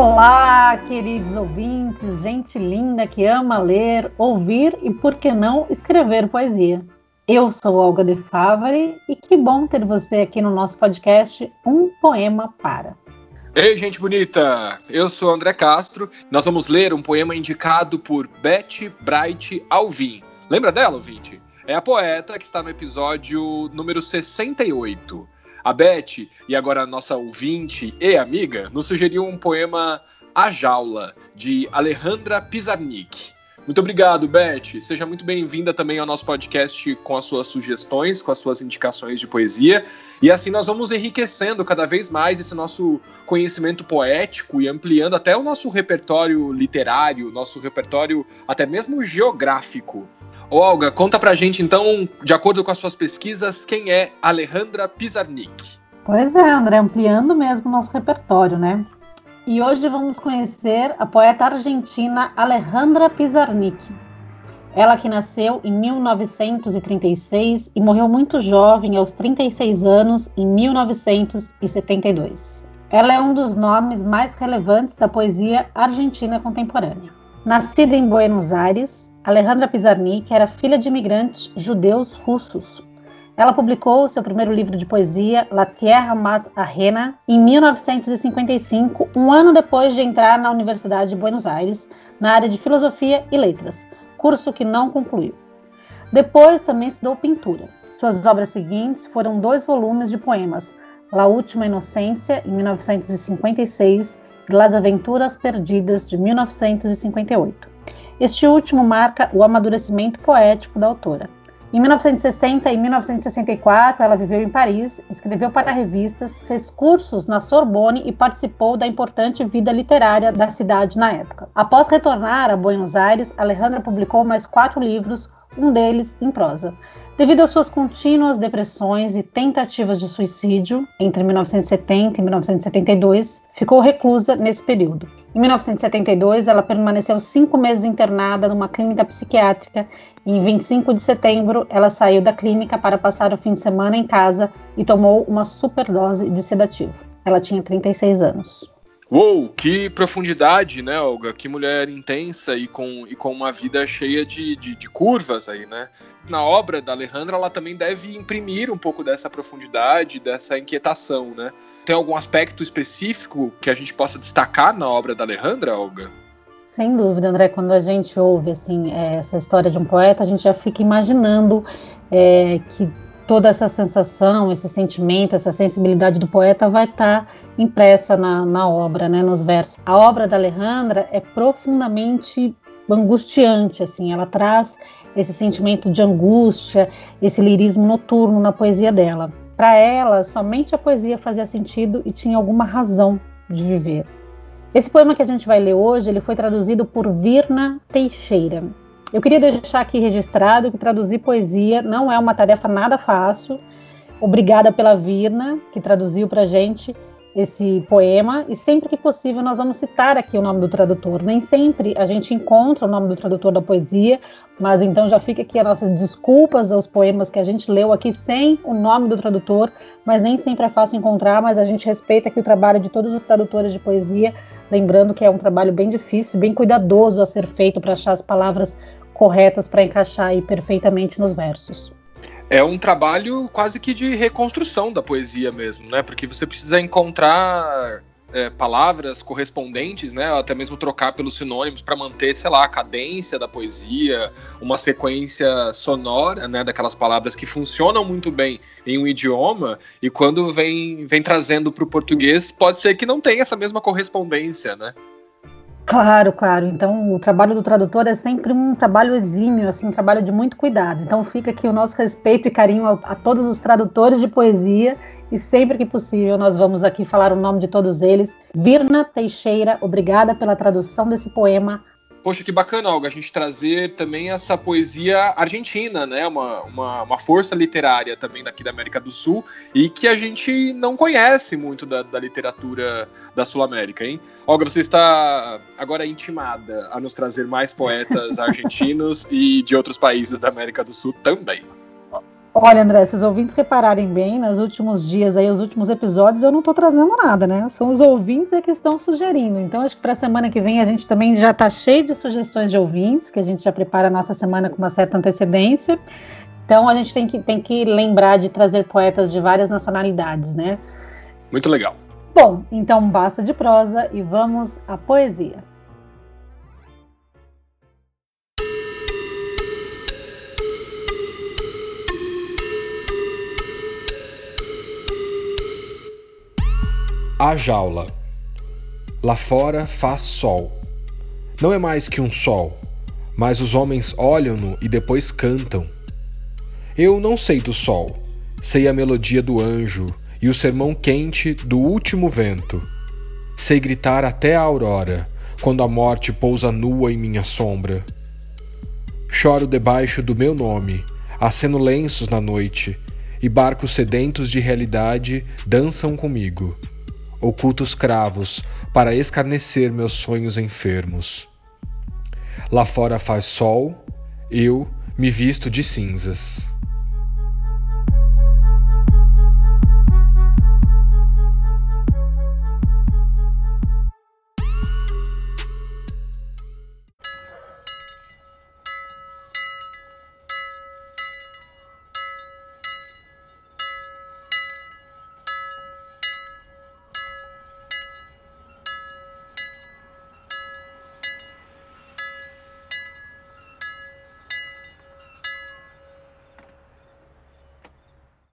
Olá, queridos ouvintes, gente linda que ama ler, ouvir e, por que não, escrever poesia. Eu sou Olga de Favari e que bom ter você aqui no nosso podcast Um Poema Para. Ei, gente bonita! Eu sou André Castro. Nós vamos ler um poema indicado por Betty Bright Alvim. Lembra dela, ouvinte? É a poeta que está no episódio número 68. A Beth, e agora a nossa ouvinte e amiga, nos sugeriu um poema A Jaula, de Alejandra Pizarnik. Muito obrigado, Beth. Seja muito bem-vinda também ao nosso podcast com as suas sugestões, com as suas indicações de poesia. E assim nós vamos enriquecendo cada vez mais esse nosso conhecimento poético e ampliando até o nosso repertório literário, nosso repertório até mesmo geográfico. Olga, conta pra gente então, de acordo com as suas pesquisas, quem é Alejandra Pizarnik? Pois é, André, ampliando mesmo o nosso repertório, né? E hoje vamos conhecer a poeta argentina Alejandra Pizarnik. Ela que nasceu em 1936 e morreu muito jovem, aos 36 anos, em 1972. Ela é um dos nomes mais relevantes da poesia argentina contemporânea. Nascida em Buenos Aires, Alejandra Pizarnik era filha de imigrantes judeus russos. Ela publicou seu primeiro livro de poesia, La Tierra Más Ajena, em 1955, um ano depois de entrar na Universidade de Buenos Aires, na área de Filosofia e Letras, curso que não concluiu. Depois também estudou pintura. Suas obras seguintes foram dois volumes de poemas, La Última Inocência, em 1956, e Las Aventuras Perdidas, de 1958. Este último marca o amadurecimento poético da autora. Em 1960 e 1964, ela viveu em Paris, escreveu para revistas, fez cursos na Sorbonne e participou da importante vida literária da cidade na época. Após retornar a Buenos Aires, Alejandra publicou mais quatro livros, um deles em prosa. Devido às suas contínuas depressões e tentativas de suicídio entre 1970 e 1972, ficou reclusa nesse período. Em 1972, ela permaneceu cinco meses internada numa clínica psiquiátrica e em 25 de setembro ela saiu da clínica para passar o fim de semana em casa e tomou uma superdose de sedativo. Ela tinha 36 anos. Uou, que profundidade, né, Olga? Que mulher intensa e com, e com uma vida cheia de, de, de curvas aí, né? Na obra da Alejandra, ela também deve imprimir um pouco dessa profundidade, dessa inquietação, né? Tem algum aspecto específico que a gente possa destacar na obra da Alejandra, Olga? Sem dúvida, André. Quando a gente ouve assim é, essa história de um poeta, a gente já fica imaginando é, que toda essa sensação, esse sentimento, essa sensibilidade do poeta vai estar tá impressa na, na obra, né, nos versos. A obra da Alejandra é profundamente angustiante, assim, ela traz esse sentimento de angústia, esse lirismo noturno na poesia dela. Para ela, somente a poesia fazia sentido e tinha alguma razão de viver. Esse poema que a gente vai ler hoje, ele foi traduzido por Virna Teixeira. Eu queria deixar aqui registrado que traduzir poesia não é uma tarefa nada fácil. Obrigada pela Virna, que traduziu para gente esse poema, e sempre que possível nós vamos citar aqui o nome do tradutor. Nem sempre a gente encontra o nome do tradutor da poesia, mas então já fica aqui as nossas desculpas aos poemas que a gente leu aqui sem o nome do tradutor, mas nem sempre é fácil encontrar, mas a gente respeita aqui o trabalho de todos os tradutores de poesia, lembrando que é um trabalho bem difícil, bem cuidadoso a ser feito para achar as palavras corretas para encaixar aí perfeitamente nos versos. É um trabalho quase que de reconstrução da poesia mesmo, né? Porque você precisa encontrar é, palavras correspondentes, né? Até mesmo trocar pelos sinônimos para manter, sei lá, a cadência da poesia, uma sequência sonora, né? Daquelas palavras que funcionam muito bem em um idioma e quando vem, vem trazendo para o português, pode ser que não tenha essa mesma correspondência, né? Claro, claro. Então, o trabalho do tradutor é sempre um trabalho exímio, assim, um trabalho de muito cuidado. Então, fica aqui o nosso respeito e carinho a, a todos os tradutores de poesia e sempre que possível nós vamos aqui falar o nome de todos eles. Virna Teixeira, obrigada pela tradução desse poema poxa, que bacana, Olga, a gente trazer também essa poesia argentina, né? Uma, uma, uma, força literária também daqui da América do Sul e que a gente não conhece muito da, da literatura da Sul-América, hein? Olga, você está agora intimada a nos trazer mais poetas argentinos e de outros países da América do Sul também. Olha, André, se os ouvintes repararem bem, nos últimos dias aí, os últimos episódios, eu não estou trazendo nada, né? São os ouvintes é que estão sugerindo. Então, acho que para a semana que vem a gente também já está cheio de sugestões de ouvintes, que a gente já prepara a nossa semana com uma certa antecedência. Então, a gente tem que, tem que lembrar de trazer poetas de várias nacionalidades, né? Muito legal. Bom, então basta de prosa e vamos à poesia. A jaula. Lá fora faz sol. Não é mais que um sol, mas os homens olham-no e depois cantam. Eu não sei do sol, sei a melodia do anjo e o sermão quente do último vento. Sei gritar até a aurora, quando a morte pousa nua em minha sombra. Choro debaixo do meu nome, aceno lenços na noite, e barcos sedentos de realidade dançam comigo ocultos cravos para escarnecer meus sonhos enfermos. Lá fora faz sol, eu me visto de cinzas.